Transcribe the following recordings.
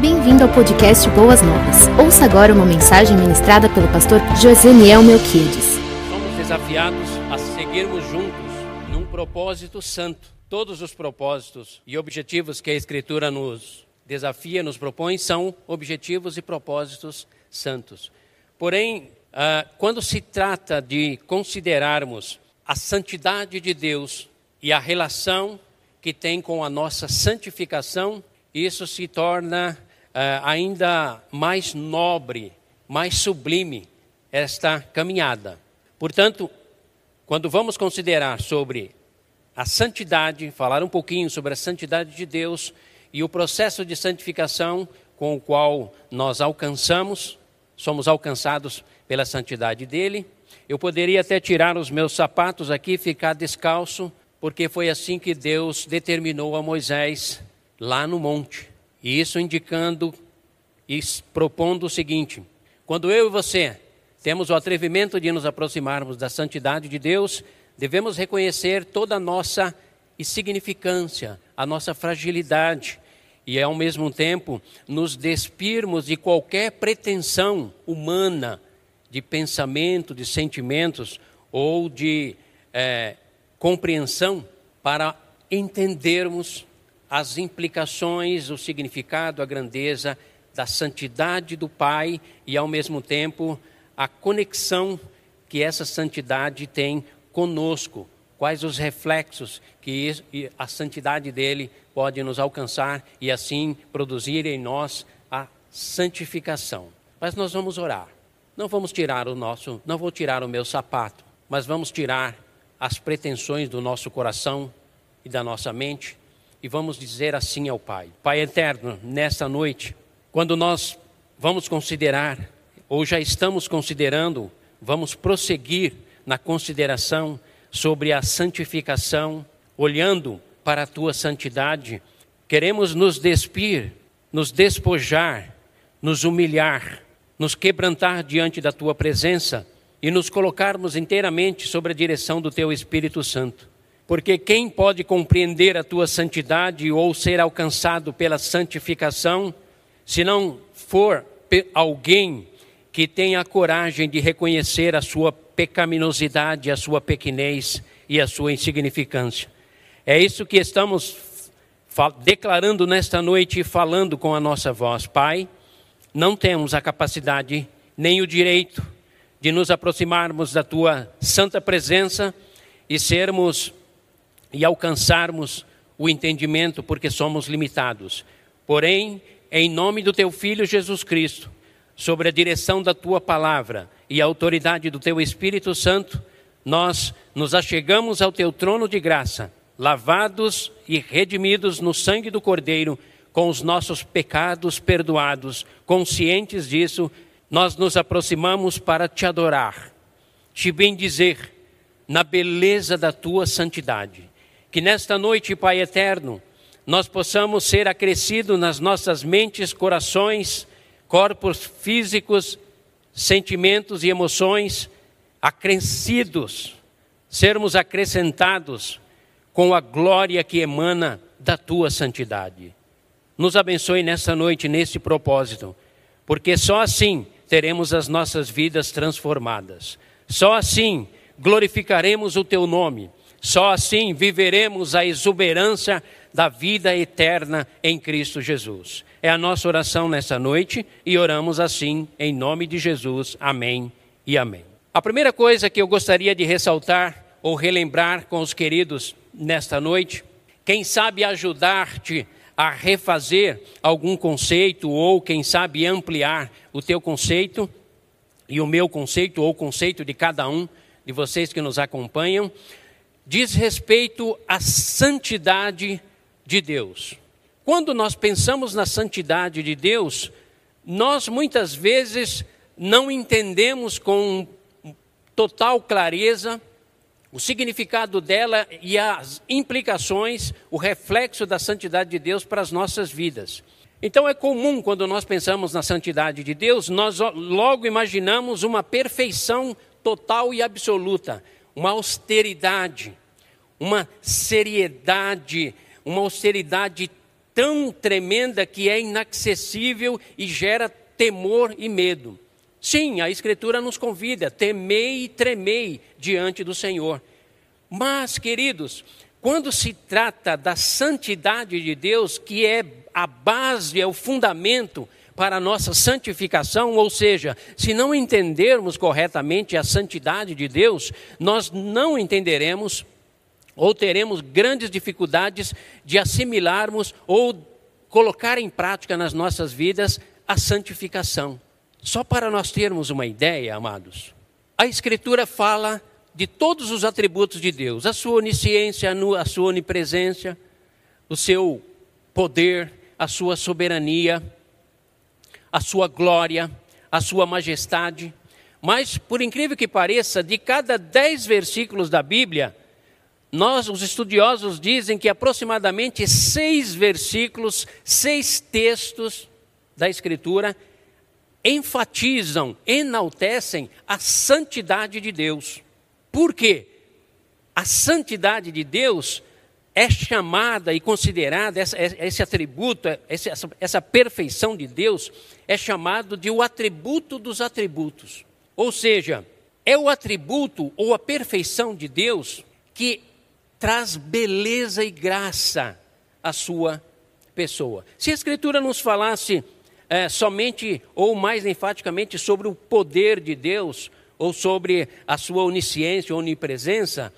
Bem-vindo ao podcast Boas Novas. Ouça agora uma mensagem ministrada pelo pastor Joseniel Melquiades. Somos desafiados a seguirmos juntos num propósito santo. Todos os propósitos e objetivos que a Escritura nos desafia, nos propõe, são objetivos e propósitos santos. Porém, ah, quando se trata de considerarmos a santidade de Deus e a relação que tem com a nossa santificação, isso se torna ainda mais nobre, mais sublime esta caminhada. Portanto, quando vamos considerar sobre a santidade, falar um pouquinho sobre a santidade de Deus e o processo de santificação com o qual nós alcançamos, somos alcançados pela santidade dele. Eu poderia até tirar os meus sapatos aqui e ficar descalço, porque foi assim que Deus determinou a Moisés lá no monte. E isso indicando e propondo o seguinte: quando eu e você temos o atrevimento de nos aproximarmos da santidade de Deus, devemos reconhecer toda a nossa insignificância, a nossa fragilidade e ao mesmo tempo nos despirmos de qualquer pretensão humana de pensamento, de sentimentos ou de é, compreensão para entendermos as implicações, o significado, a grandeza da santidade do Pai e, ao mesmo tempo, a conexão que essa santidade tem conosco, quais os reflexos que a santidade dele pode nos alcançar e assim produzir em nós a santificação. Mas nós vamos orar. Não vamos tirar o nosso, não vou tirar o meu sapato, mas vamos tirar as pretensões do nosso coração e da nossa mente e vamos dizer assim ao Pai: Pai eterno, nesta noite, quando nós vamos considerar, ou já estamos considerando, vamos prosseguir na consideração sobre a santificação, olhando para a tua santidade, queremos nos despir, nos despojar, nos humilhar, nos quebrantar diante da tua presença e nos colocarmos inteiramente sobre a direção do teu Espírito Santo porque quem pode compreender a tua santidade ou ser alcançado pela santificação, se não for alguém que tenha a coragem de reconhecer a sua pecaminosidade, a sua pequenez e a sua insignificância. É isso que estamos declarando nesta noite e falando com a nossa voz. Pai, não temos a capacidade nem o direito de nos aproximarmos da tua santa presença e sermos e alcançarmos o entendimento, porque somos limitados. Porém, em nome do teu Filho Jesus Cristo, sobre a direção da tua palavra e a autoridade do teu Espírito Santo, nós nos achegamos ao teu trono de graça, lavados e redimidos no sangue do Cordeiro, com os nossos pecados perdoados, conscientes disso, nós nos aproximamos para te adorar, te bendizer na beleza da tua santidade que nesta noite, Pai eterno, nós possamos ser acrescidos nas nossas mentes, corações, corpos físicos, sentimentos e emoções, acrescidos, sermos acrescentados com a glória que emana da tua santidade. Nos abençoe nessa noite, nesse propósito, porque só assim teremos as nossas vidas transformadas. Só assim glorificaremos o teu nome só assim viveremos a exuberância da vida eterna em Cristo Jesus. É a nossa oração nessa noite e oramos assim em nome de Jesus. Amém e amém. A primeira coisa que eu gostaria de ressaltar ou relembrar com os queridos nesta noite, quem sabe ajudar-te a refazer algum conceito ou quem sabe ampliar o teu conceito e o meu conceito ou o conceito de cada um de vocês que nos acompanham, diz respeito à santidade de Deus. Quando nós pensamos na santidade de Deus, nós muitas vezes não entendemos com total clareza o significado dela e as implicações, o reflexo da santidade de Deus para as nossas vidas. Então é comum quando nós pensamos na santidade de Deus, nós logo imaginamos uma perfeição total e absoluta, uma austeridade, uma seriedade, uma austeridade tão tremenda que é inacessível e gera temor e medo. Sim, a Escritura nos convida, temei e tremei diante do Senhor. Mas, queridos, quando se trata da santidade de Deus, que é a base, é o fundamento para a nossa santificação, ou seja, se não entendermos corretamente a santidade de Deus, nós não entenderemos ou teremos grandes dificuldades de assimilarmos ou colocar em prática nas nossas vidas a santificação. Só para nós termos uma ideia, amados, a Escritura fala de todos os atributos de Deus, a sua onisciência, a sua onipresença, o seu poder, a sua soberania, a sua glória, a sua majestade. Mas, por incrível que pareça, de cada dez versículos da Bíblia, nós, os estudiosos, dizem que aproximadamente seis versículos, seis textos da Escritura enfatizam, enaltecem a santidade de Deus. Por quê? A santidade de Deus é chamada e considerada, esse atributo, essa perfeição de Deus, é chamado de o atributo dos atributos. Ou seja, é o atributo ou a perfeição de Deus que traz beleza e graça à sua pessoa. Se a Escritura nos falasse é, somente ou mais enfaticamente sobre o poder de Deus ou sobre a sua onisciência onipresença,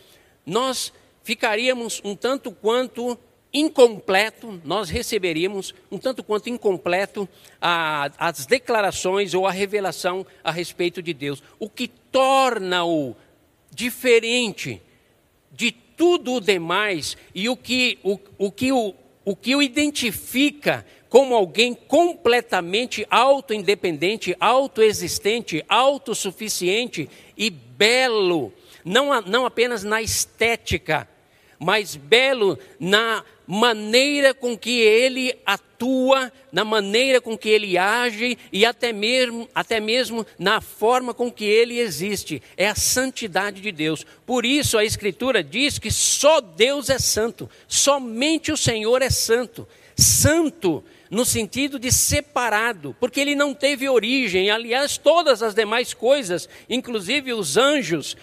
nós ficaríamos um tanto quanto incompleto, nós receberíamos um tanto quanto incompleto a, as declarações ou a revelação a respeito de Deus, o que torna-o diferente de tudo o demais e o que o, o, que o, o que o identifica como alguém completamente auto-independente, autoexistente, autossuficiente e belo, não, não apenas na estética, mas belo na maneira com que ele atua, na maneira com que ele age e até mesmo, até mesmo na forma com que ele existe. É a santidade de Deus. Por isso a Escritura diz que só Deus é santo, somente o Senhor é santo. Santo no sentido de separado, porque ele não teve origem. Aliás, todas as demais coisas, inclusive os anjos,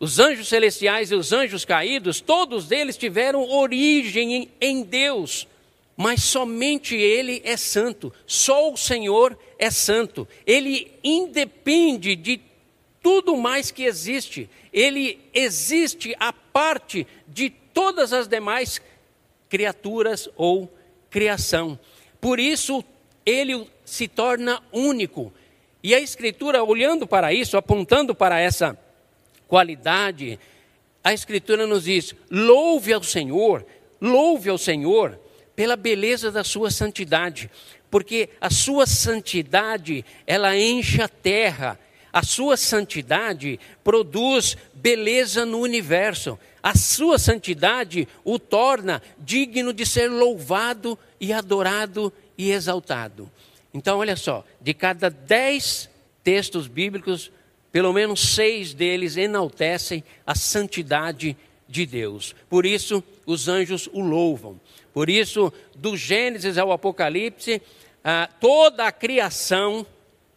os anjos celestiais e os anjos caídos, todos eles tiveram origem em Deus, mas somente Ele é santo, só o Senhor é santo. Ele independe de tudo mais que existe, ele existe a parte de todas as demais criaturas ou criação. Por isso, ele se torna único. E a Escritura, olhando para isso, apontando para essa qualidade, a Escritura nos diz: louve ao Senhor, louve ao Senhor pela beleza da sua santidade, porque a sua santidade, ela enche a terra, a sua santidade produz beleza no universo, a sua santidade o torna digno de ser louvado e adorado e exaltado. Então, olha só, de cada dez textos bíblicos, pelo menos seis deles enaltecem a santidade de Deus. Por isso, os anjos o louvam. Por isso, do Gênesis ao Apocalipse, ah, toda a criação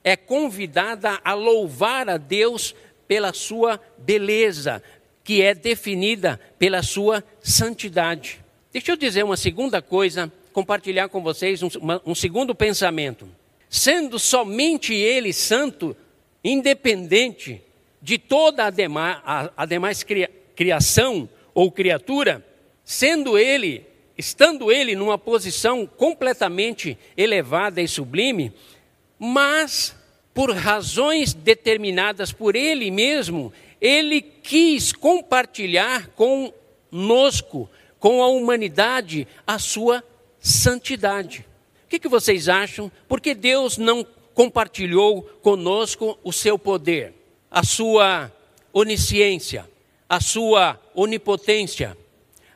é convidada a louvar a Deus pela sua beleza, que é definida pela sua santidade. Deixa eu dizer uma segunda coisa compartilhar com vocês um, um segundo pensamento. Sendo somente Ele santo, independente de toda a, dema, a, a demais cria, criação ou criatura, sendo Ele, estando Ele numa posição completamente elevada e sublime, mas por razões determinadas por Ele mesmo, Ele quis compartilhar conosco, com a humanidade, a sua santidade. O que, que vocês acham? Por que Deus não compartilhou conosco o seu poder, a sua onisciência, a sua onipotência,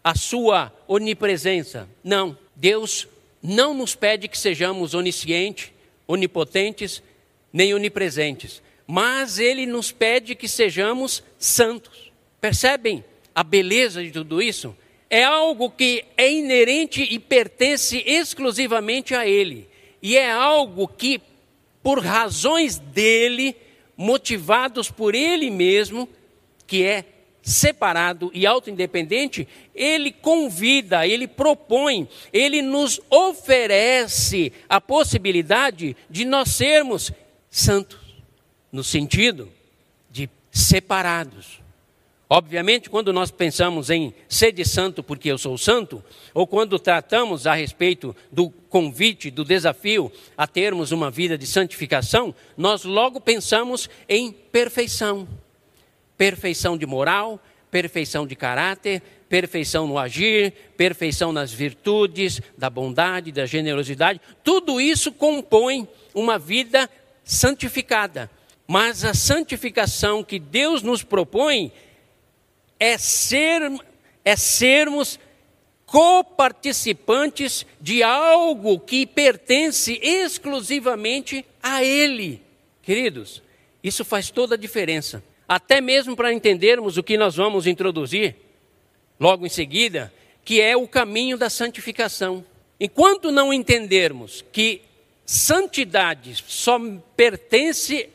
a sua onipresença? Não, Deus não nos pede que sejamos oniscientes, onipotentes, nem onipresentes, mas Ele nos pede que sejamos santos. Percebem a beleza de tudo isso? é algo que é inerente e pertence exclusivamente a Ele. E é algo que, por razões dele, motivados por Ele mesmo, que é separado e auto-independente, ele convida, ele propõe, ele nos oferece a possibilidade de nós sermos santos, no sentido de separados. Obviamente, quando nós pensamos em ser de santo porque eu sou santo, ou quando tratamos a respeito do convite, do desafio a termos uma vida de santificação, nós logo pensamos em perfeição perfeição de moral, perfeição de caráter, perfeição no agir, perfeição nas virtudes, da bondade, da generosidade. Tudo isso compõe uma vida santificada. Mas a santificação que Deus nos propõe é, ser, é sermos coparticipantes de algo que pertence exclusivamente a Ele. Queridos, isso faz toda a diferença até mesmo para entendermos o que nós vamos introduzir logo em seguida, que é o caminho da santificação. Enquanto não entendermos que santidade só pertence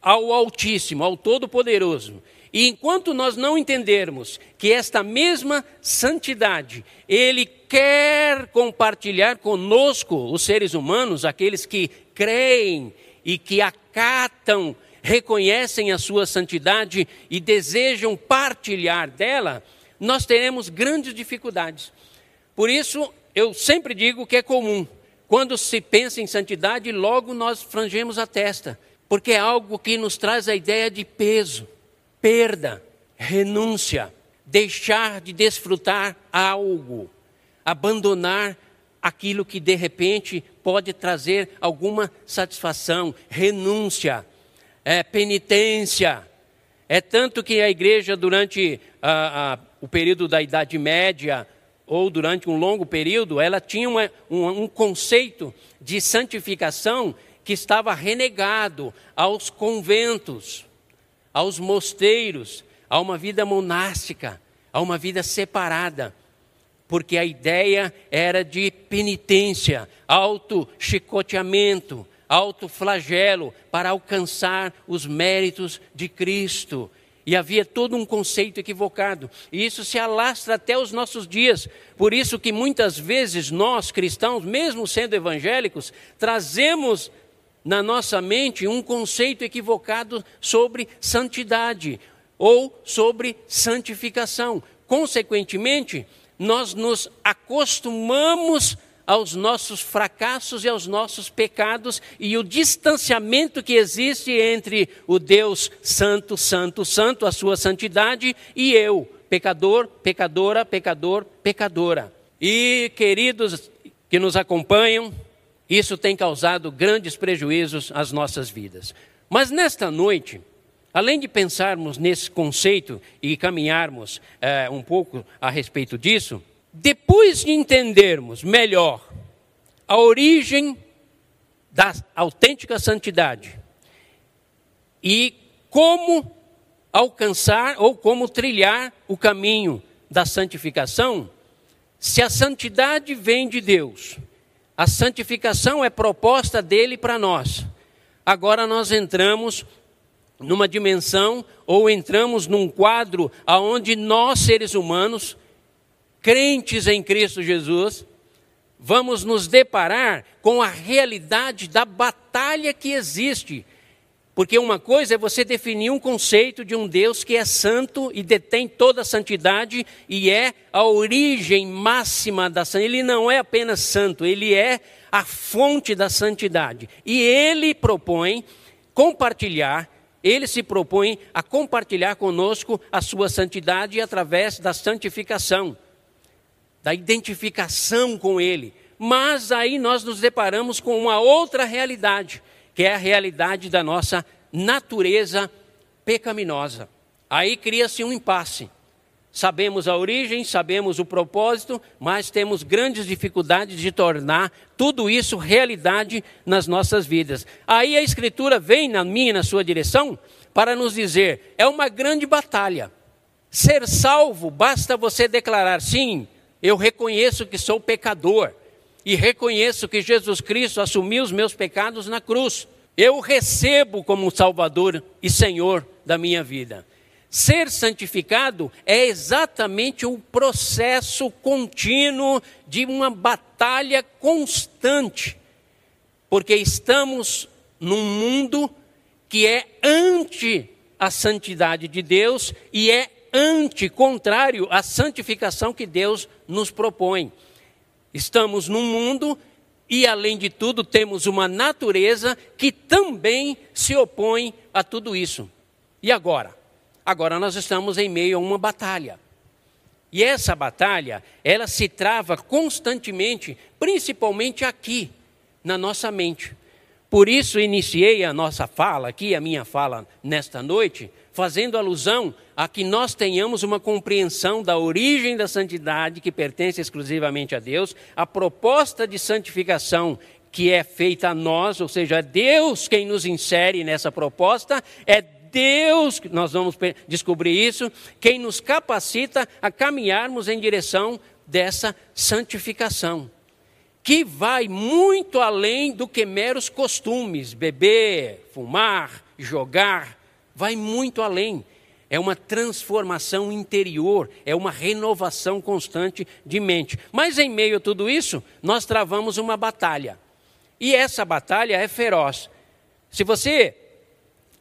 ao Altíssimo, ao Todo-Poderoso, e enquanto nós não entendermos que esta mesma santidade, Ele quer compartilhar conosco, os seres humanos, aqueles que creem e que acatam reconhecem a sua santidade e desejam partilhar dela, nós teremos grandes dificuldades. Por isso, eu sempre digo que é comum, quando se pensa em santidade, logo nós frangemos a testa, porque é algo que nos traz a ideia de peso, perda, renúncia, deixar de desfrutar algo, abandonar aquilo que de repente pode trazer alguma satisfação, renúncia, é penitência. É tanto que a igreja, durante a, a, o período da Idade Média, ou durante um longo período, ela tinha uma, um, um conceito de santificação que estava renegado aos conventos, aos mosteiros, a uma vida monástica, a uma vida separada, porque a ideia era de penitência, auto-chicoteamento, autoflagelo para alcançar os méritos de Cristo. E havia todo um conceito equivocado. E isso se alastra até os nossos dias. Por isso que muitas vezes nós cristãos, mesmo sendo evangélicos, trazemos na nossa mente um conceito equivocado sobre santidade ou sobre santificação. Consequentemente, nós nos acostumamos aos nossos fracassos e aos nossos pecados e o distanciamento que existe entre o Deus Santo, Santo, Santo, a sua santidade, e eu, pecador, pecadora, pecador, pecadora. E queridos que nos acompanham, isso tem causado grandes prejuízos às nossas vidas. Mas nesta noite, além de pensarmos nesse conceito e caminharmos é, um pouco a respeito disso, depois de entendermos melhor a origem da autêntica santidade e como alcançar ou como trilhar o caminho da santificação, se a santidade vem de Deus, a santificação é proposta dele para nós. Agora nós entramos numa dimensão ou entramos num quadro aonde nós seres humanos crentes em Cristo Jesus, vamos nos deparar com a realidade da batalha que existe. Porque uma coisa é você definir um conceito de um Deus que é santo e detém toda a santidade e é a origem máxima da santidade. Ele não é apenas santo, ele é a fonte da santidade. E ele propõe compartilhar, ele se propõe a compartilhar conosco a sua santidade através da santificação da identificação com Ele. Mas aí nós nos deparamos com uma outra realidade, que é a realidade da nossa natureza pecaminosa. Aí cria-se um impasse. Sabemos a origem, sabemos o propósito, mas temos grandes dificuldades de tornar tudo isso realidade nas nossas vidas. Aí a Escritura vem na minha e na sua direção para nos dizer: é uma grande batalha. Ser salvo, basta você declarar: sim, eu reconheço que sou pecador e reconheço que Jesus Cristo assumiu os meus pecados na cruz. Eu o recebo como Salvador e Senhor da minha vida. Ser santificado é exatamente o um processo contínuo de uma batalha constante, porque estamos num mundo que é anti a santidade de Deus e é anti-contrário à santificação que Deus nos propõe. Estamos num mundo e, além de tudo, temos uma natureza que também se opõe a tudo isso. E agora? Agora nós estamos em meio a uma batalha. E essa batalha, ela se trava constantemente, principalmente aqui, na nossa mente. Por isso iniciei a nossa fala aqui, a minha fala nesta noite, fazendo alusão a que nós tenhamos uma compreensão da origem da santidade que pertence exclusivamente a Deus, a proposta de santificação que é feita a nós, ou seja, é Deus quem nos insere nessa proposta, é Deus, nós vamos descobrir isso, quem nos capacita a caminharmos em direção dessa santificação, que vai muito além do que meros costumes, beber, fumar, jogar, vai muito além. É uma transformação interior, é uma renovação constante de mente. Mas em meio a tudo isso, nós travamos uma batalha. E essa batalha é feroz. Se você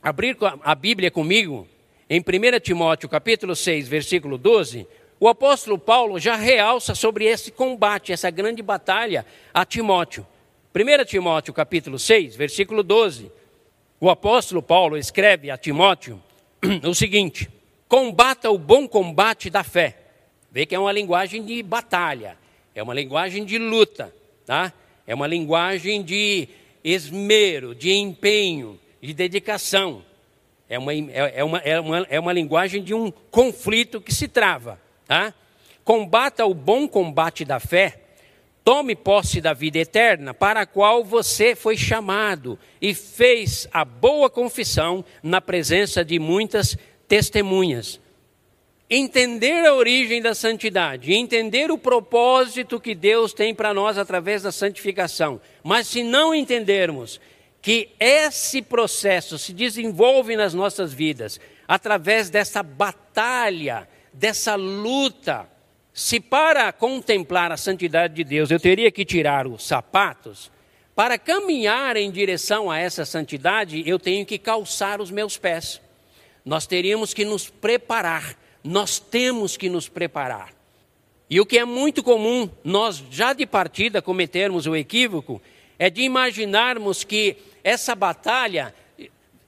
abrir a Bíblia comigo, em 1 Timóteo capítulo 6, versículo 12, o apóstolo Paulo já realça sobre esse combate, essa grande batalha a Timóteo. 1 Timóteo capítulo 6, versículo 12, o apóstolo Paulo escreve a Timóteo o seguinte: combata o bom combate da fé. Vê que é uma linguagem de batalha, é uma linguagem de luta, tá? É uma linguagem de esmero, de empenho, de dedicação. É uma, é, é, uma, é, uma, é uma linguagem de um conflito que se trava. Tá? Combata o bom combate da fé, tome posse da vida eterna, para a qual você foi chamado e fez a boa confissão na presença de muitas testemunhas. Entender a origem da santidade, entender o propósito que Deus tem para nós através da santificação, mas se não entendermos que esse processo se desenvolve nas nossas vidas através dessa batalha, dessa luta. Se para contemplar a santidade de Deus eu teria que tirar os sapatos, para caminhar em direção a essa santidade, eu tenho que calçar os meus pés. Nós teríamos que nos preparar, nós temos que nos preparar. E o que é muito comum, nós já de partida cometermos o equívoco, é de imaginarmos que essa batalha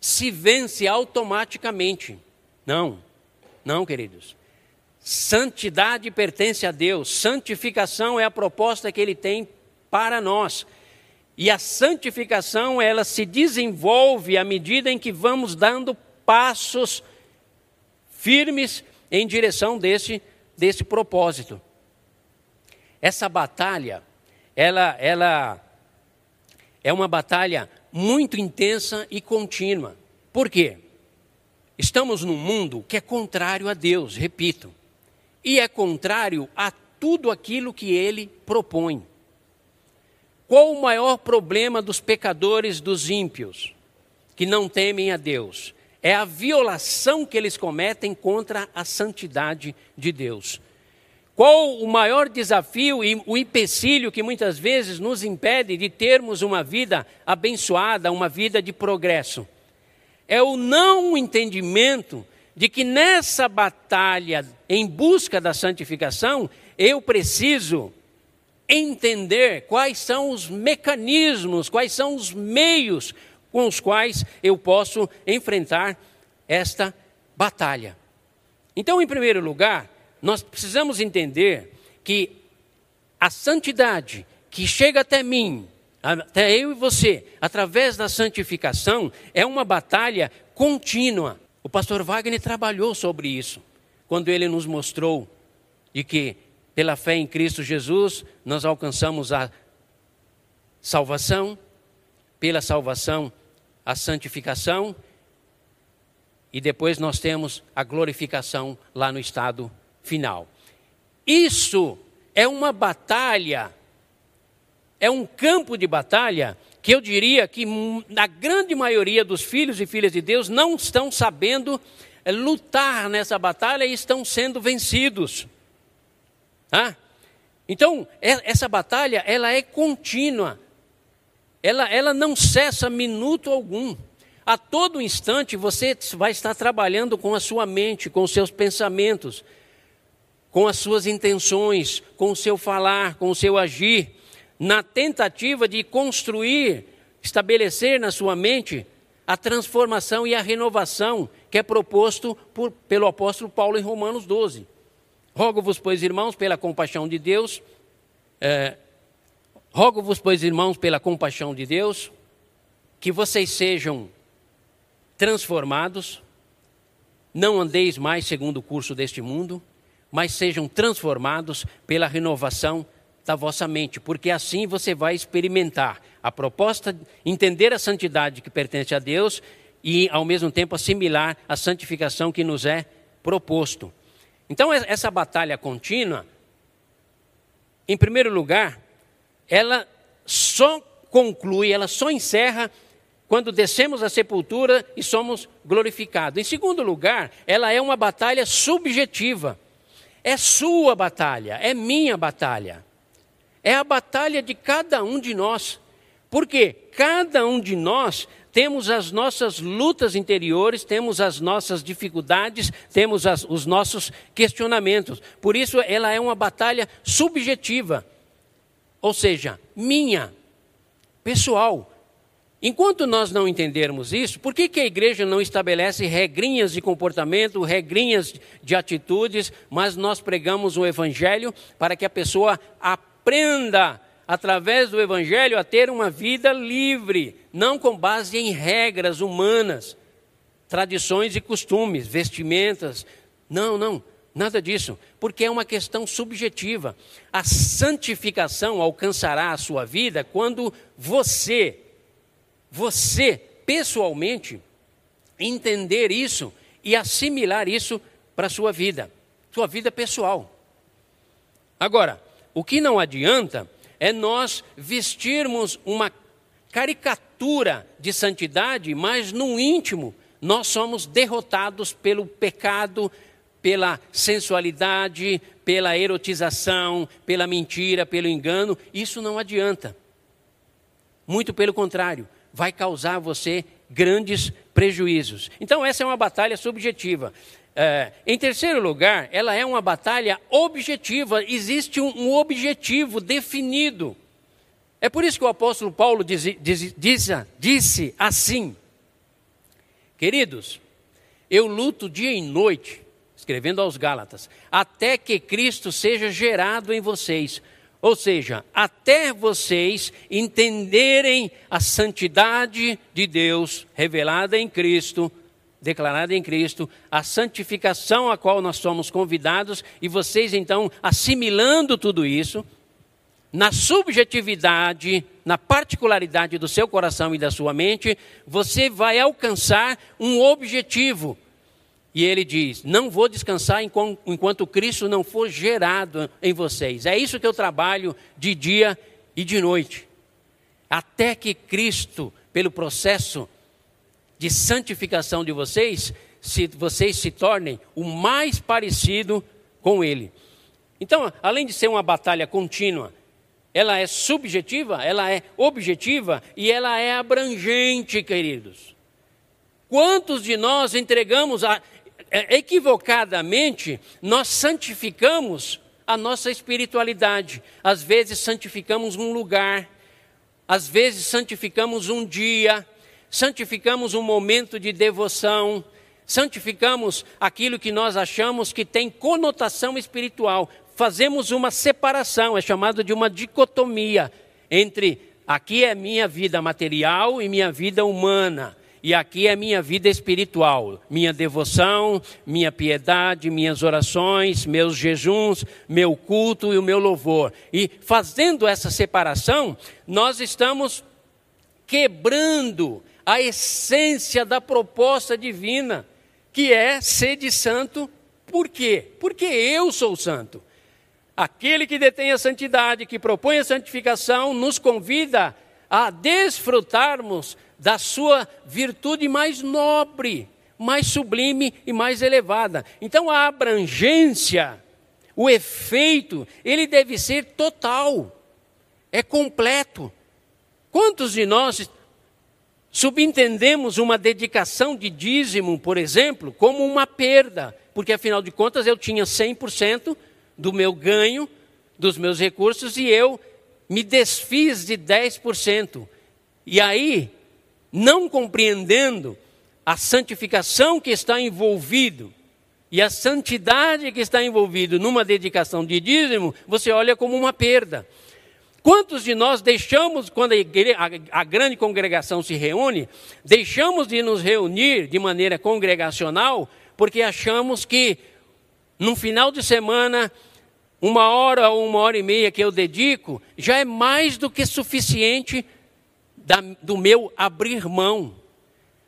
se vence automaticamente. Não, não, queridos. Santidade pertence a Deus, santificação é a proposta que Ele tem para nós. E a santificação, ela se desenvolve à medida em que vamos dando passos firmes em direção desse, desse propósito. Essa batalha, ela, ela é uma batalha muito intensa e contínua. Por quê? Estamos num mundo que é contrário a Deus, repito, e é contrário a tudo aquilo que ele propõe. Qual o maior problema dos pecadores, dos ímpios, que não temem a Deus? É a violação que eles cometem contra a santidade de Deus. Qual o maior desafio e o empecilho que muitas vezes nos impede de termos uma vida abençoada, uma vida de progresso? É o não entendimento de que nessa batalha em busca da santificação, eu preciso entender quais são os mecanismos, quais são os meios com os quais eu posso enfrentar esta batalha. Então, em primeiro lugar, nós precisamos entender que a santidade que chega até mim, até eu e você, através da santificação, é uma batalha contínua. O pastor Wagner trabalhou sobre isso, quando ele nos mostrou de que, pela fé em Cristo Jesus, nós alcançamos a salvação, pela salvação, a santificação, e depois nós temos a glorificação lá no estado final. Isso é uma batalha, é um campo de batalha que eu diria que a grande maioria dos filhos e filhas de Deus não estão sabendo eh, lutar nessa batalha e estão sendo vencidos. Ah? Então, essa batalha, ela é contínua. Ela, ela não cessa minuto algum. A todo instante você vai estar trabalhando com a sua mente, com os seus pensamentos, com as suas intenções, com o seu falar, com o seu agir, na tentativa de construir, estabelecer na sua mente a transformação e a renovação que é proposto por, pelo apóstolo Paulo em Romanos 12. Rogo-vos, pois, irmãos, pela compaixão de Deus, é, rogo-vos, pois, irmãos, pela compaixão de Deus, que vocês sejam transformados, não andeis mais segundo o curso deste mundo, mas sejam transformados pela renovação da vossa mente, porque assim você vai experimentar a proposta, entender a santidade que pertence a Deus e, ao mesmo tempo, assimilar a santificação que nos é proposto. Então, essa batalha contínua, em primeiro lugar, ela só conclui, ela só encerra quando descemos à sepultura e somos glorificados. Em segundo lugar, ela é uma batalha subjetiva. É sua batalha, é minha batalha. É a batalha de cada um de nós. Porque cada um de nós temos as nossas lutas interiores, temos as nossas dificuldades, temos as, os nossos questionamentos. Por isso, ela é uma batalha subjetiva, ou seja, minha, pessoal. Enquanto nós não entendermos isso, por que, que a igreja não estabelece regrinhas de comportamento, regrinhas de atitudes, mas nós pregamos o evangelho para que a pessoa aprenda, através do evangelho, a ter uma vida livre, não com base em regras humanas, tradições e costumes, vestimentas. Não, não, nada disso, porque é uma questão subjetiva. A santificação alcançará a sua vida quando você você, pessoalmente, entender isso e assimilar isso para a sua vida, sua vida pessoal. Agora, o que não adianta é nós vestirmos uma caricatura de santidade, mas no íntimo nós somos derrotados pelo pecado, pela sensualidade, pela erotização, pela mentira, pelo engano. Isso não adianta. Muito pelo contrário, vai causar a você grandes prejuízos. Então, essa é uma batalha subjetiva. É, em terceiro lugar, ela é uma batalha objetiva, existe um, um objetivo definido. É por isso que o apóstolo Paulo diz, diz, diz, disse assim: Queridos, eu luto dia e noite, escrevendo aos Gálatas, até que Cristo seja gerado em vocês. Ou seja, até vocês entenderem a santidade de Deus revelada em Cristo, declarada em Cristo, a santificação a qual nós somos convidados, e vocês então assimilando tudo isso, na subjetividade, na particularidade do seu coração e da sua mente, você vai alcançar um objetivo e ele diz: Não vou descansar enquanto Cristo não for gerado em vocês. É isso que eu trabalho de dia e de noite. Até que Cristo, pelo processo de santificação de vocês, se vocês se tornem o mais parecido com Ele. Então, além de ser uma batalha contínua, ela é subjetiva, ela é objetiva e ela é abrangente, queridos. Quantos de nós entregamos a, é, equivocadamente, nós santificamos a nossa espiritualidade. Às vezes santificamos um lugar, às vezes santificamos um dia, santificamos um momento de devoção, santificamos aquilo que nós achamos que tem conotação espiritual. Fazemos uma separação, é chamado de uma dicotomia entre aqui é minha vida material e minha vida humana. E aqui é minha vida espiritual, minha devoção, minha piedade, minhas orações, meus jejuns, meu culto e o meu louvor. E fazendo essa separação, nós estamos quebrando a essência da proposta divina, que é ser de santo, por quê? Porque eu sou santo. Aquele que detém a santidade, que propõe a santificação, nos convida a desfrutarmos da sua virtude mais nobre, mais sublime e mais elevada. Então a abrangência, o efeito, ele deve ser total, é completo. Quantos de nós subentendemos uma dedicação de dízimo, por exemplo, como uma perda? Porque afinal de contas eu tinha 100% do meu ganho, dos meus recursos, e eu me desfiz de 10%. E aí, não compreendendo a santificação que está envolvido e a santidade que está envolvido numa dedicação de dízimo, você olha como uma perda. Quantos de nós deixamos, quando a, igreja, a, a, grande congregação se reúne, deixamos de nos reunir de maneira congregacional, porque achamos que no final de semana, uma hora ou uma hora e meia que eu dedico, já é mais do que suficiente da, do meu abrir mão.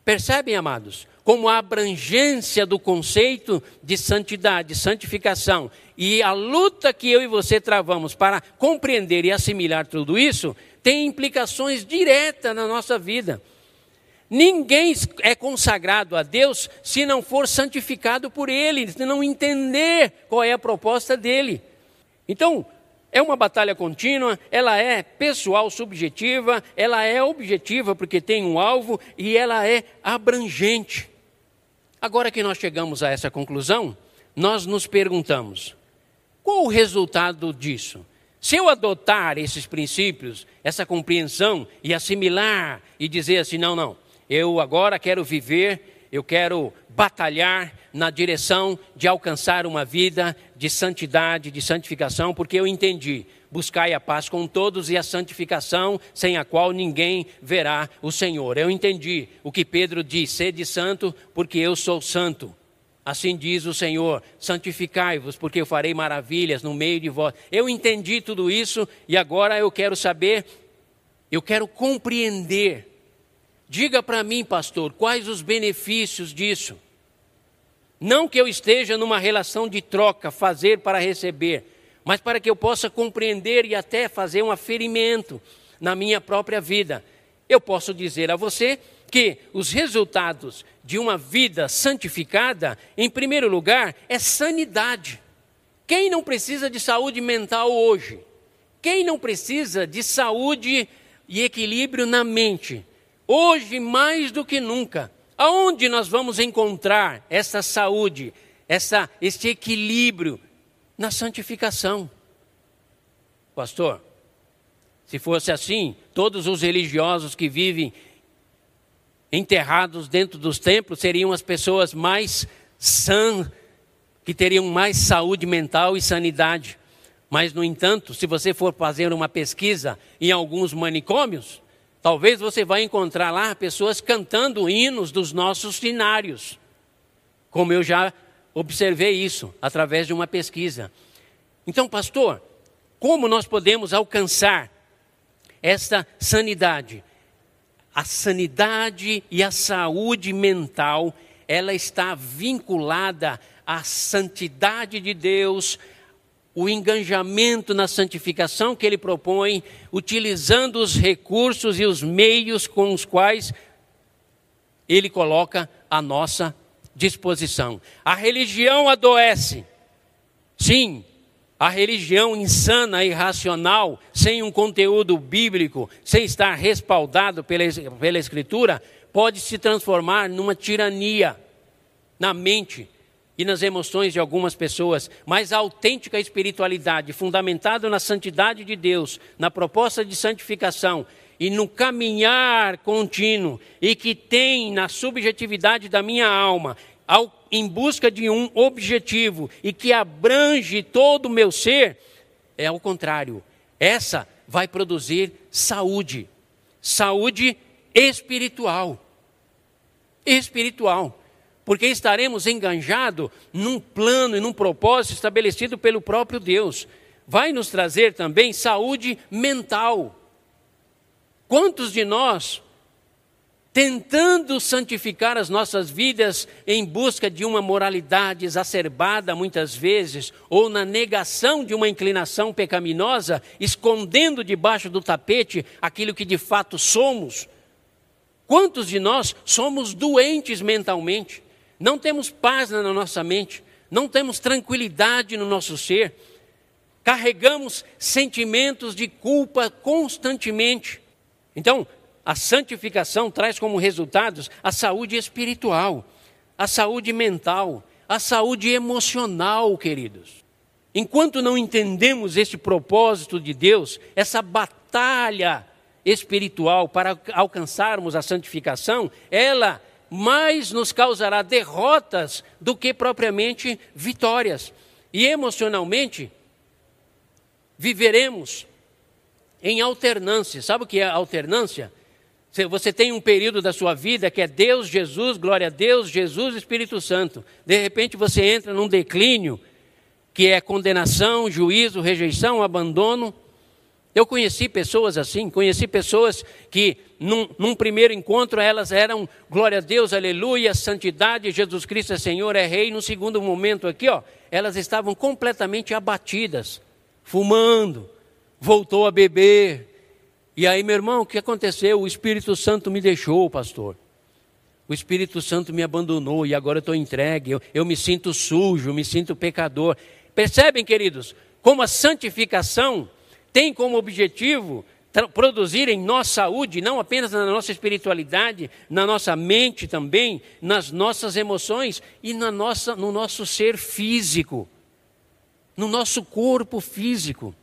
Percebem, amados? Como a abrangência do conceito de santidade, santificação e a luta que eu e você travamos para compreender e assimilar tudo isso tem implicações diretas na nossa vida. Ninguém é consagrado a Deus se não for santificado por Ele, se não entender qual é a proposta dele. Então, é uma batalha contínua, ela é pessoal, subjetiva, ela é objetiva porque tem um alvo e ela é abrangente. Agora que nós chegamos a essa conclusão, nós nos perguntamos: qual o resultado disso? Se eu adotar esses princípios, essa compreensão e assimilar e dizer assim, não, não, eu agora quero viver, eu quero batalhar na direção de alcançar uma vida de santidade, de santificação, porque eu entendi. Buscai a paz com todos e a santificação, sem a qual ninguém verá o Senhor. Eu entendi o que Pedro diz: sede santo, porque eu sou santo. Assim diz o Senhor: santificai-vos, porque eu farei maravilhas no meio de vós. Eu entendi tudo isso e agora eu quero saber, eu quero compreender. Diga para mim, pastor, quais os benefícios disso? Não que eu esteja numa relação de troca, fazer para receber, mas para que eu possa compreender e até fazer um aferimento na minha própria vida. Eu posso dizer a você que os resultados de uma vida santificada, em primeiro lugar, é sanidade. Quem não precisa de saúde mental hoje? Quem não precisa de saúde e equilíbrio na mente? Hoje, mais do que nunca, aonde nós vamos encontrar essa saúde, essa, esse equilíbrio? Na santificação. Pastor, se fosse assim, todos os religiosos que vivem enterrados dentro dos templos seriam as pessoas mais sãs, que teriam mais saúde mental e sanidade. Mas, no entanto, se você for fazer uma pesquisa em alguns manicômios, talvez você vai encontrar lá pessoas cantando hinos dos nossos cenários. Como eu já observei isso através de uma pesquisa. Então, pastor, como nós podemos alcançar esta sanidade? a sanidade e a saúde mental, ela está vinculada à santidade de Deus, o engajamento na santificação que ele propõe, utilizando os recursos e os meios com os quais ele coloca à nossa disposição. A religião adoece. Sim, a religião insana e irracional, sem um conteúdo bíblico, sem estar respaldado pela, pela Escritura, pode se transformar numa tirania na mente e nas emoções de algumas pessoas, mas a autêntica espiritualidade, fundamentada na santidade de Deus, na proposta de santificação e no caminhar contínuo, e que tem na subjetividade da minha alma ao, em busca de um objetivo e que abrange todo o meu ser, é ao contrário. Essa vai produzir saúde, saúde espiritual. Espiritual. Porque estaremos enganjados num plano e num propósito estabelecido pelo próprio Deus. Vai nos trazer também saúde mental. Quantos de nós tentando santificar as nossas vidas em busca de uma moralidade exacerbada muitas vezes, ou na negação de uma inclinação pecaminosa, escondendo debaixo do tapete aquilo que de fato somos. Quantos de nós somos doentes mentalmente? Não temos paz na nossa mente, não temos tranquilidade no nosso ser, carregamos sentimentos de culpa constantemente. Então, a santificação traz como resultados a saúde espiritual, a saúde mental, a saúde emocional, queridos. Enquanto não entendemos esse propósito de Deus, essa batalha espiritual para alcançarmos a santificação, ela mais nos causará derrotas do que propriamente vitórias. E emocionalmente, viveremos em alternância. Sabe o que é alternância? Você tem um período da sua vida que é Deus, Jesus, glória a Deus, Jesus, Espírito Santo. De repente você entra num declínio que é condenação, juízo, rejeição, abandono. Eu conheci pessoas assim, conheci pessoas que num, num, primeiro encontro elas eram glória a Deus, aleluia, santidade, Jesus Cristo é Senhor, é Rei. No segundo momento aqui, ó, elas estavam completamente abatidas, fumando, voltou a beber, e aí, meu irmão, o que aconteceu? O Espírito Santo me deixou, pastor. O Espírito Santo me abandonou e agora eu estou entregue. Eu, eu me sinto sujo, me sinto pecador. Percebem, queridos, como a santificação tem como objetivo produzir em nós saúde, não apenas na nossa espiritualidade, na nossa mente também, nas nossas emoções e na nossa, no nosso ser físico, no nosso corpo físico.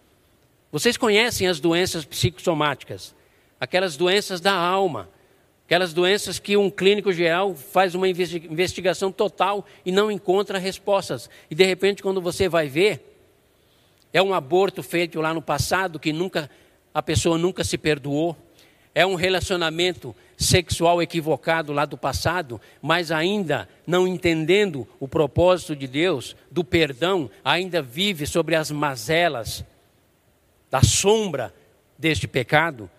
Vocês conhecem as doenças psicossomáticas, aquelas doenças da alma, aquelas doenças que um clínico geral faz uma investigação total e não encontra respostas. E de repente, quando você vai ver, é um aborto feito lá no passado que nunca a pessoa nunca se perdoou. É um relacionamento sexual equivocado lá do passado, mas ainda não entendendo o propósito de Deus, do perdão, ainda vive sobre as mazelas da sombra deste pecado.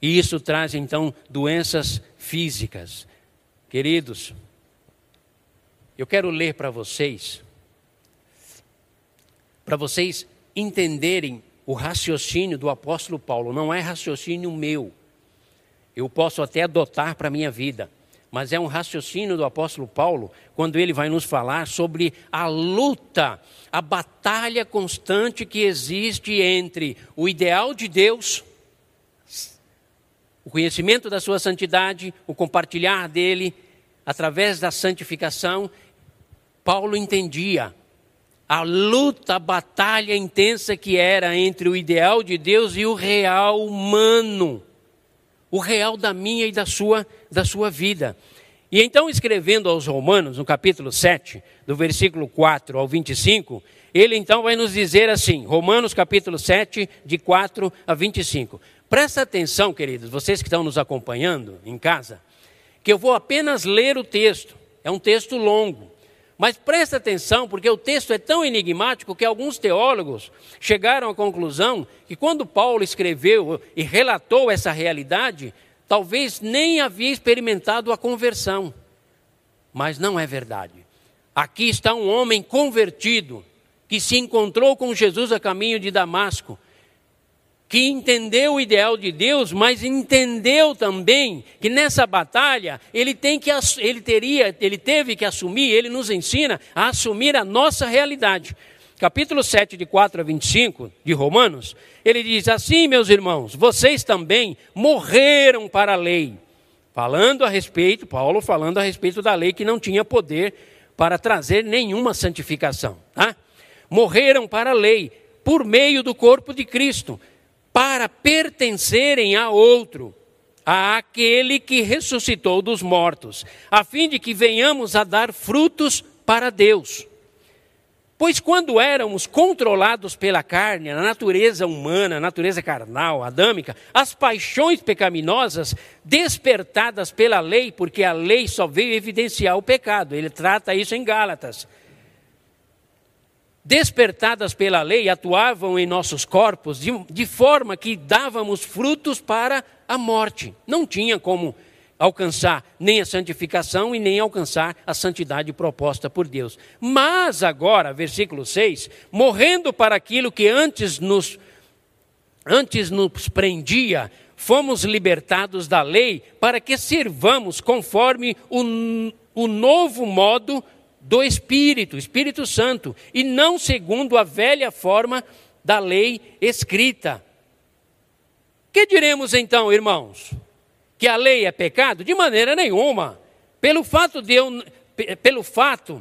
E isso traz então doenças físicas. Queridos, eu quero ler para vocês, para vocês entenderem o raciocínio do apóstolo Paulo. Não é raciocínio meu. Eu posso até adotar para a minha vida mas é um raciocínio do apóstolo Paulo, quando ele vai nos falar sobre a luta, a batalha constante que existe entre o ideal de Deus, o conhecimento da sua santidade, o compartilhar dele, através da santificação. Paulo entendia a luta, a batalha intensa que era entre o ideal de Deus e o real humano o real da minha e da sua, da sua vida. E então, escrevendo aos Romanos, no capítulo 7, do versículo 4 ao 25, ele então vai nos dizer assim, Romanos capítulo 7, de 4 a 25. Presta atenção, queridos, vocês que estão nos acompanhando em casa, que eu vou apenas ler o texto. É um texto longo. Mas presta atenção, porque o texto é tão enigmático que alguns teólogos chegaram à conclusão que quando Paulo escreveu e relatou essa realidade, talvez nem havia experimentado a conversão. Mas não é verdade. Aqui está um homem convertido que se encontrou com Jesus a caminho de Damasco que entendeu o ideal de Deus, mas entendeu também que nessa batalha ele tem que ele teria, ele teve que assumir, ele nos ensina a assumir a nossa realidade. Capítulo 7 de 4 a 25 de Romanos, ele diz assim, meus irmãos, vocês também morreram para a lei. Falando a respeito, Paulo falando a respeito da lei que não tinha poder para trazer nenhuma santificação, tá? Morreram para a lei por meio do corpo de Cristo para pertencerem a outro, a aquele que ressuscitou dos mortos, a fim de que venhamos a dar frutos para Deus. Pois quando éramos controlados pela carne, a natureza humana, a natureza carnal, adâmica, as paixões pecaminosas despertadas pela lei, porque a lei só veio evidenciar o pecado, ele trata isso em Gálatas despertadas pela lei, atuavam em nossos corpos de, de, forma que dávamos frutos para a morte. Não tinha como alcançar nem a santificação e nem alcançar a santidade proposta por Deus. Mas agora, versículo 6, morrendo para aquilo que antes nos antes nos prendia, fomos libertados da lei para que sirvamos conforme o, o novo modo do Espírito, Espírito Santo, e não segundo a velha forma da lei escrita. Que diremos então, irmãos? que a lei é pecado? De maneira nenhuma. Pelo fato de eu, pelo fato,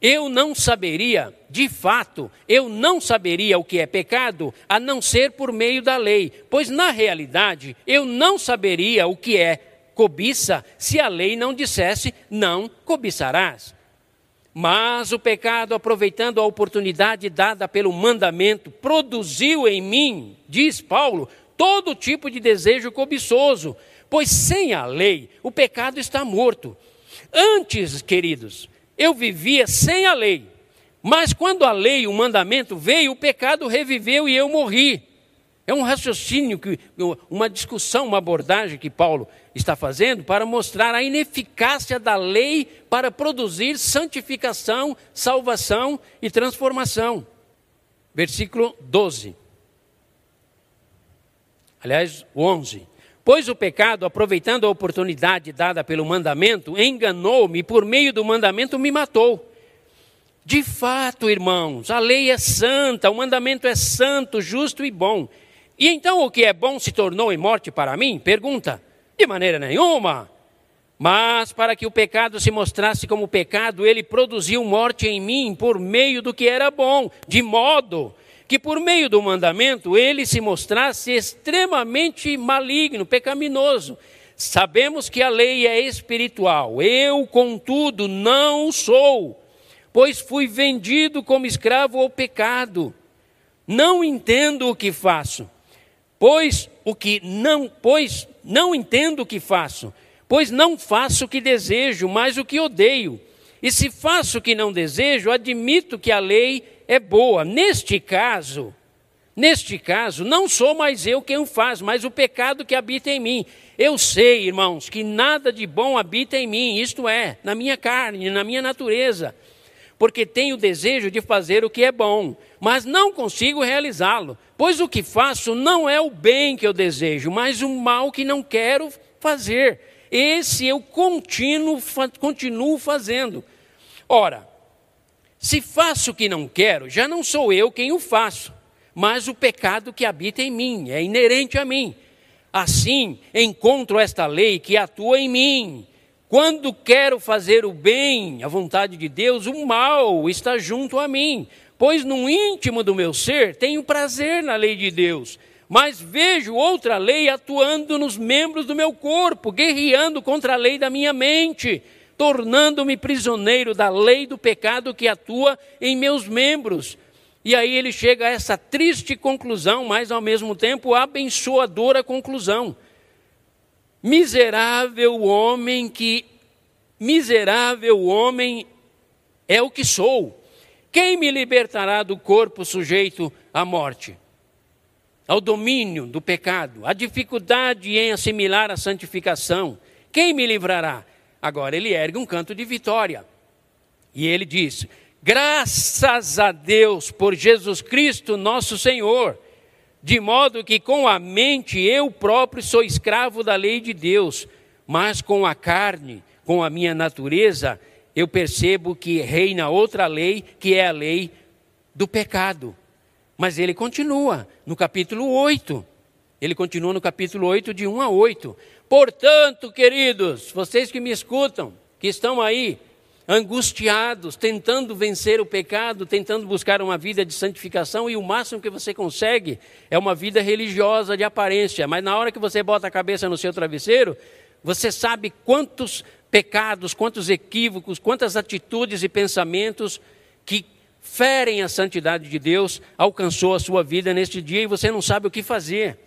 eu não saberia, de fato, eu não saberia o que é pecado, a não ser por meio da lei, pois na realidade eu não saberia o que é cobiça se a lei não dissesse não cobiçarás. Mas o pecado, aproveitando a oportunidade dada pelo mandamento, produziu em mim, diz Paulo, todo tipo de desejo cobiçoso, Pois sem a lei, o pecado está morto. Antes, queridos, eu vivia sem a lei. Mas quando a lei, o mandamento veio, o pecado reviveu e eu morri. É um raciocínio, uma discussão, uma abordagem que Paulo está fazendo para mostrar a ineficácia da lei para produzir santificação, salvação e transformação. Versículo 12. Aliás, 11. Pois o pecado, aproveitando a oportunidade dada pelo mandamento, enganou-me e por meio do mandamento me matou. De fato, irmãos, a lei é santa, o mandamento é santo, justo e bom. E então o que é bom se tornou em morte para mim? Pergunta. De maneira nenhuma. Mas para que o pecado se mostrasse como pecado, ele produziu morte em mim por meio do que era bom, de modo que por meio do mandamento ele se mostrasse extremamente maligno, pecaminoso. Sabemos que a lei é espiritual, eu, contudo, não sou, pois fui vendido como escravo ao pecado. Não entendo o que faço, pois o que não, pois não entendo o que faço, pois não faço o que desejo, mas o que odeio. E se faço o que não desejo, admito que a lei é boa. Neste caso, neste caso, não sou mais eu quem o faz, mas o pecado que habita em mim. Eu sei, irmãos, que nada de bom habita em mim, isto é, na minha carne, na minha natureza, porque tenho desejo de fazer o que é bom, mas não consigo realizá-lo, pois o que faço não é o bem que eu desejo, mas o mal que não quero fazer. Esse eu continuo, continuo fazendo. Ora, se faço o que não quero, já não sou eu quem o faço, mas o pecado que habita em mim, é inerente a mim. Assim, encontro esta lei que atua em mim. Quando quero fazer o bem, a vontade de Deus, o mal está junto a mim, pois no íntimo do meu ser tenho prazer na lei de Deus. Mas vejo outra lei atuando nos membros do meu corpo, guerreando contra a lei da minha mente tornando-me prisioneiro da lei do pecado que atua em meus membros. E aí ele chega a essa triste conclusão, mas ao mesmo tempo abençoadora conclusão. Miserável homem que miserável homem é o que sou. Quem me libertará do corpo sujeito à morte? Ao domínio do pecado, à dificuldade em assimilar a santificação. Quem me livrará? Agora ele ergue um canto de vitória. E ele diz: Graças a Deus por Jesus Cristo, nosso Senhor, de modo que com a mente eu próprio sou escravo da lei de Deus, mas com a carne, com a minha natureza, eu percebo que reina outra lei, que é a lei do pecado. Mas ele continua no capítulo 8. Ele continua no capítulo 8, de 1 a 8. Portanto, queridos, vocês que me escutam, que estão aí angustiados, tentando vencer o pecado, tentando buscar uma vida de santificação, e o máximo que você consegue é uma vida religiosa de aparência, mas na hora que você bota a cabeça no seu travesseiro, você sabe quantos pecados, quantos equívocos, quantas atitudes e pensamentos que ferem a santidade de Deus alcançou a sua vida neste dia e você não sabe o que fazer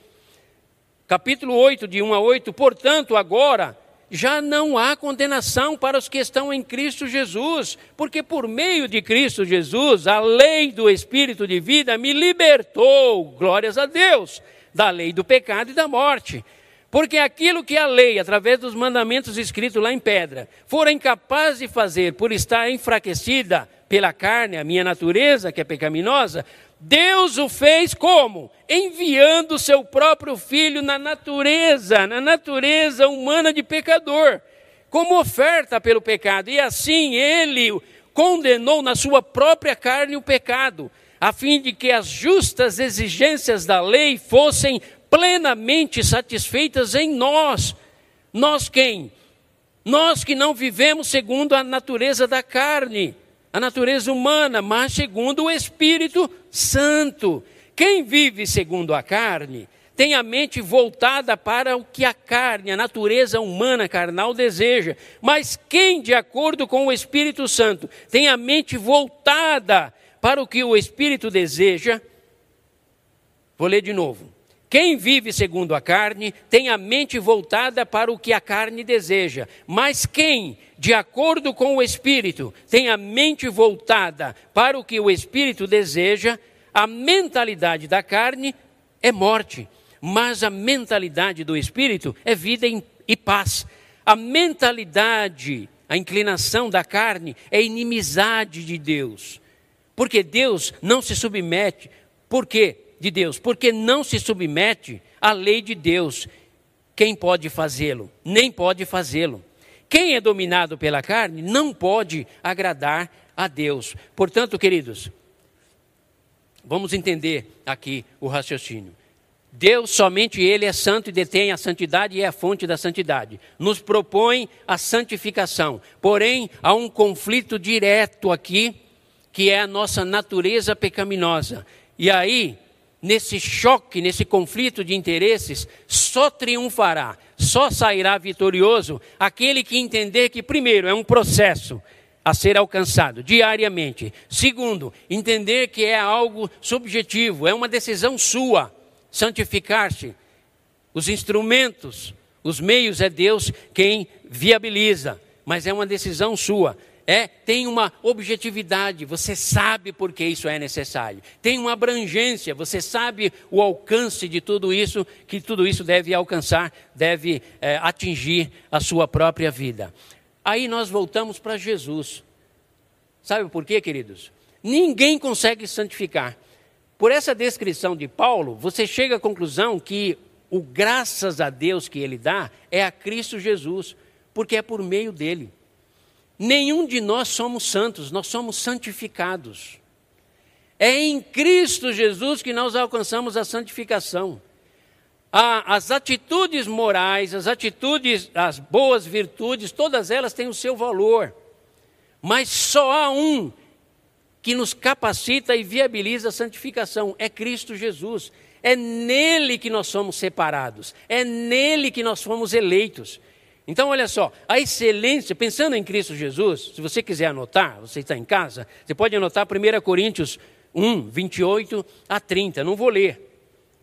capítulo 8, de 1 a 8, portanto, agora já não há condenação para os que estão em Cristo Jesus, porque por meio de Cristo Jesus, a lei do Espírito de vida me libertou, glórias a Deus, da lei do pecado e da morte. Porque aquilo que a lei, através dos mandamentos escritos lá em pedra, fora incapaz de fazer por estar enfraquecida pela carne, a minha natureza, que é pecaminosa, Deus o fez como? Enviando o seu próprio filho na natureza, na natureza humana de pecador, como oferta pelo pecado. E assim ele condenou na sua própria carne o pecado, a fim de que as justas exigências da lei fossem plenamente satisfeitas em nós. Nós quem? Nós que não vivemos segundo a natureza da carne, a natureza humana, mas segundo o Espírito Santo. Quem vive segundo a carne tem a mente voltada para o que a carne, a natureza humana carnal deseja. Mas quem, de acordo com o Espírito Santo, tem a mente voltada para o que o Espírito deseja, vou ler de novo. Quem vive segundo a carne tem a mente voltada para o que a carne deseja, mas quem, de acordo com o Espírito, tem a mente voltada para o que o Espírito deseja, a mentalidade da carne é morte, mas a mentalidade do Espírito é vida e paz. A mentalidade, a inclinação da carne é inimizade de Deus, porque Deus não se submete. Por quê? De Deus, porque não se submete à lei de Deus. Quem pode fazê-lo? Nem pode fazê-lo. Quem é dominado pela carne não pode agradar a Deus. Portanto, queridos, vamos entender aqui o raciocínio. Deus, somente Ele é santo e detém a santidade e é a fonte da santidade. Nos propõe a santificação. Porém, há um conflito direto aqui, que é a nossa natureza pecaminosa. E aí, nesse choque, nesse conflito de interesses, só triunfará, só sairá vitorioso aquele que entender que, primeiro, é um processo a ser alcançado diariamente. Segundo, entender que é algo subjetivo, é uma decisão sua santificar-se. Os instrumentos, os meios é Deus quem viabiliza, mas é uma decisão sua é, tem uma objetividade, você sabe por que isso é necessário. Tem uma abrangência, você sabe o alcance de tudo isso, que tudo isso deve alcançar, deve é, atingir a sua própria vida. Aí nós voltamos para Jesus. Sabe por quê, queridos? Ninguém consegue santificar. Por essa descrição de Paulo, você chega à conclusão que o graças a Deus que ele dá é a Cristo Jesus, porque é por meio dele. Nenhum de nós somos santos, nós somos santificados. É em Cristo Jesus que nós alcançamos a santificação. as atitudes morais, as atitudes, as boas virtudes, todas elas têm o seu valor. Mas só há um que nos capacita e viabiliza a santificação: é Cristo Jesus. É nele que nós somos separados, é nele que nós fomos eleitos. Então, olha só, a excelência, pensando em Cristo Jesus, se você quiser anotar, você está em casa, você pode anotar 1 Coríntios 1, 28 a 30. Não vou ler,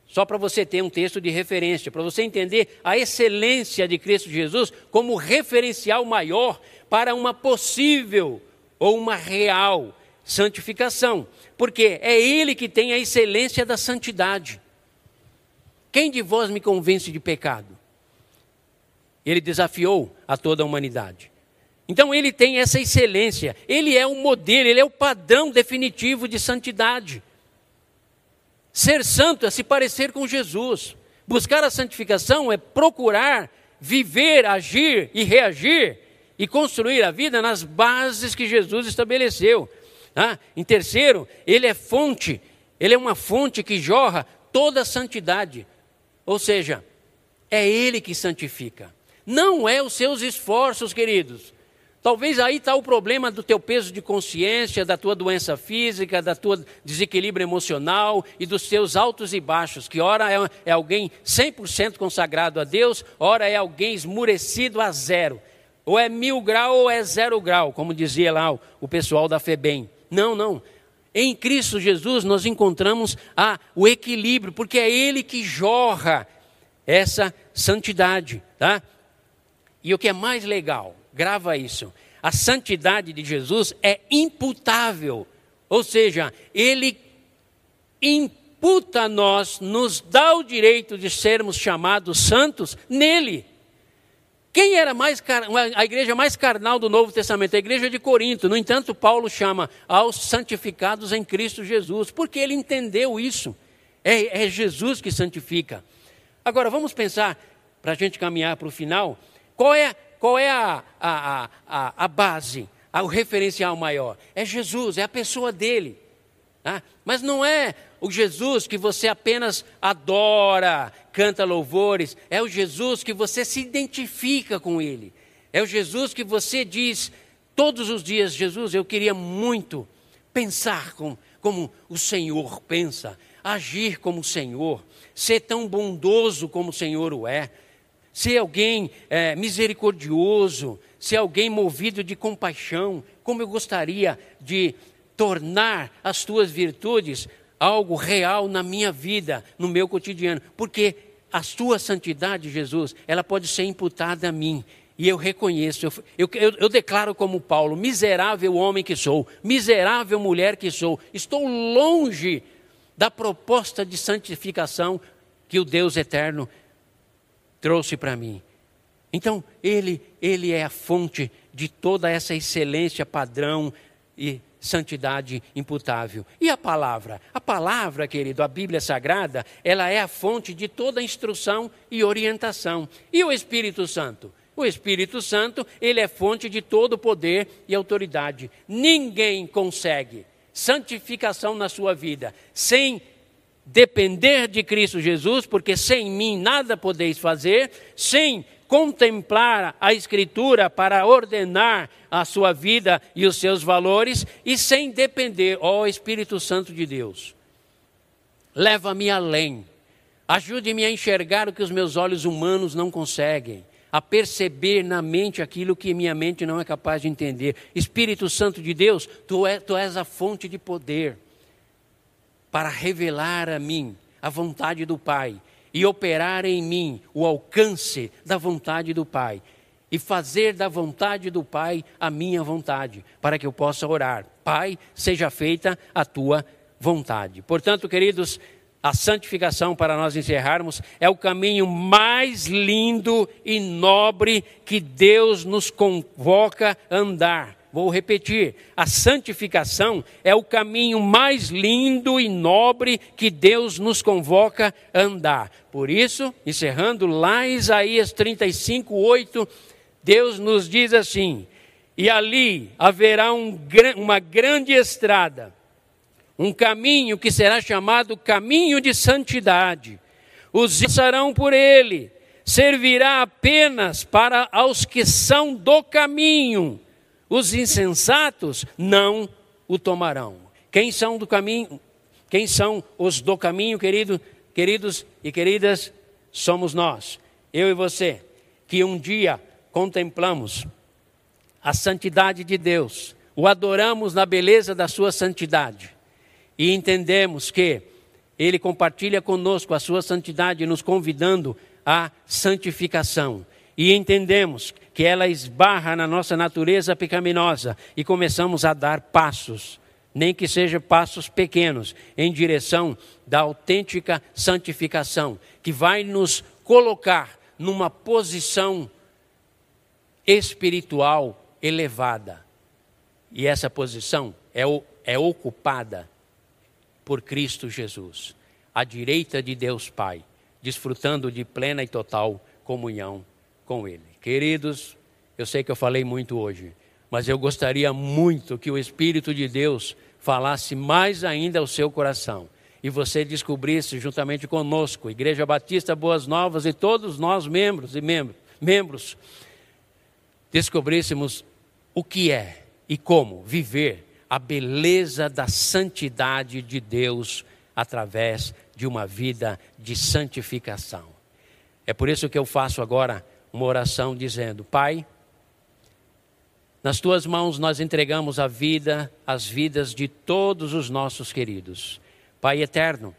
só para você ter um texto de referência, para você entender a excelência de Cristo Jesus como referencial maior para uma possível ou uma real santificação, porque é Ele que tem a excelência da santidade. Quem de vós me convence de pecado? Ele desafiou a toda a humanidade. Então ele tem essa excelência, ele é o modelo, ele é o padrão definitivo de santidade. Ser santo é se parecer com Jesus. Buscar a santificação é procurar viver, agir e reagir e construir a vida nas bases que Jesus estabeleceu. Ah, em terceiro, ele é fonte, ele é uma fonte que jorra toda a santidade. Ou seja, é ele que santifica. Não é os seus esforços, queridos. Talvez aí está o problema do teu peso de consciência, da tua doença física, da tua desequilíbrio emocional e dos teus altos e baixos, que ora é, é alguém 100% consagrado a Deus, ora é alguém esmurecido a zero. Ou é mil grau ou é zero grau, como dizia lá o, o pessoal da FEBEM. Não, não. Em Cristo Jesus nós encontramos a, o equilíbrio, porque é Ele que jorra essa santidade, tá? E o que é mais legal, grava isso: a santidade de Jesus é imputável, ou seja, ele imputa a nós, nos dá o direito de sermos chamados santos nele. Quem era mais a igreja mais carnal do Novo Testamento? A igreja de Corinto. No entanto, Paulo chama aos santificados em Cristo Jesus, porque ele entendeu isso. É, é Jesus que santifica. Agora, vamos pensar, para a gente caminhar para o final, qual é, qual é a, a, a, a base, o referencial maior? É Jesus, é a pessoa dele. Tá? Mas não é o Jesus que você apenas adora, canta louvores, é o Jesus que você se identifica com ele. É o Jesus que você diz todos os dias: Jesus, eu queria muito pensar com, como o Senhor pensa, agir como o Senhor, ser tão bondoso como o Senhor o é, ser alguém é, misericordioso, ser alguém movido de compaixão, como eu gostaria de tornar as tuas virtudes algo real na minha vida, no meu cotidiano, porque a tua santidade, Jesus, ela pode ser imputada a mim. E eu reconheço, eu, eu, eu, declaro como Paulo: miserável homem que sou, miserável mulher que sou, estou longe da proposta de santificação que o Deus eterno trouxe para mim. Então, ele, ele é a fonte de toda essa excelência padrão e santidade imputável. E a palavra? A palavra, querido, a Bíblia Sagrada, ela é a fonte de toda instrução e orientação. E o Espírito Santo? O Espírito Santo, ele é fonte de todo poder e autoridade. Ninguém consegue santificação na sua vida sem depender de Cristo Jesus, porque sem mim nada podeis fazer, sem contemplar a Escritura para ordenar a sua vida e os seus valores e sem depender, ó Espírito Santo de Deus, leva-me além, ajude-me a enxergar o que os meus olhos humanos não conseguem, a perceber na mente aquilo que minha mente não é capaz de entender. Espírito Santo de Deus, tu, é, tu és a fonte de poder para revelar a mim a vontade do Pai e operar em mim o alcance da vontade do Pai e fazer da vontade do Pai a minha vontade, para que eu possa orar. Pai, seja feita a tua vontade. Portanto, queridos, a santificação, para nós encerrarmos, é o caminho mais lindo e nobre que Deus nos convoca a andar. Vou repetir: a santificação é o caminho mais lindo e nobre que Deus nos convoca a andar. Por isso, encerrando lá em Isaías 35, 8, Deus nos diz assim: E ali haverá um, uma grande estrada, um caminho que será chamado caminho de santidade. Os passarão por ele, servirá apenas para aos que são do caminho os insensatos não o tomarão. Quem são do caminho? Quem são os do caminho, querido, queridos e queridas? Somos nós, eu e você, que um dia contemplamos a santidade de Deus, o adoramos na beleza da sua santidade e entendemos que ele compartilha conosco a sua santidade, nos convidando à santificação. E entendemos que ela esbarra na nossa natureza pecaminosa e começamos a dar passos, nem que sejam passos pequenos, em direção da autêntica santificação, que vai nos colocar numa posição espiritual elevada. E essa posição é, é ocupada por Cristo Jesus, à direita de Deus Pai, desfrutando de plena e total comunhão com Ele. Queridos, eu sei que eu falei muito hoje, mas eu gostaria muito que o Espírito de Deus falasse mais ainda ao seu coração e você descobrisse juntamente conosco, Igreja Batista Boas Novas e todos nós membros e membros, membros descobríssemos o que é e como viver a beleza da santidade de Deus através de uma vida de santificação. É por isso que eu faço agora uma oração dizendo: Pai, nas tuas mãos nós entregamos a vida, as vidas de todos os nossos queridos. Pai eterno,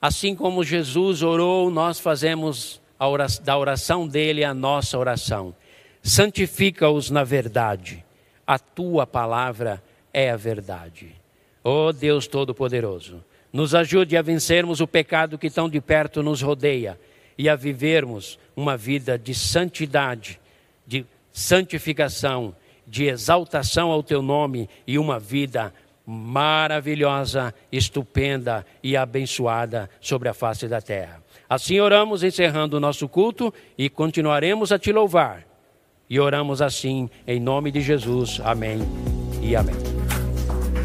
assim como Jesus orou, nós fazemos oração, da oração dele a nossa oração. Santifica-os na verdade. A tua palavra é a verdade. Ó oh Deus Todo-Poderoso, Nos ajude a vencermos o pecado que tão de perto nos rodeia e a vivermos uma vida de santidade, de santificação, de exaltação ao teu nome e uma vida maravilhosa, estupenda e abençoada sobre a face da terra. Assim oramos, encerrando o nosso culto e continuaremos a te louvar. E oramos assim, em nome de Jesus. Amém e amém.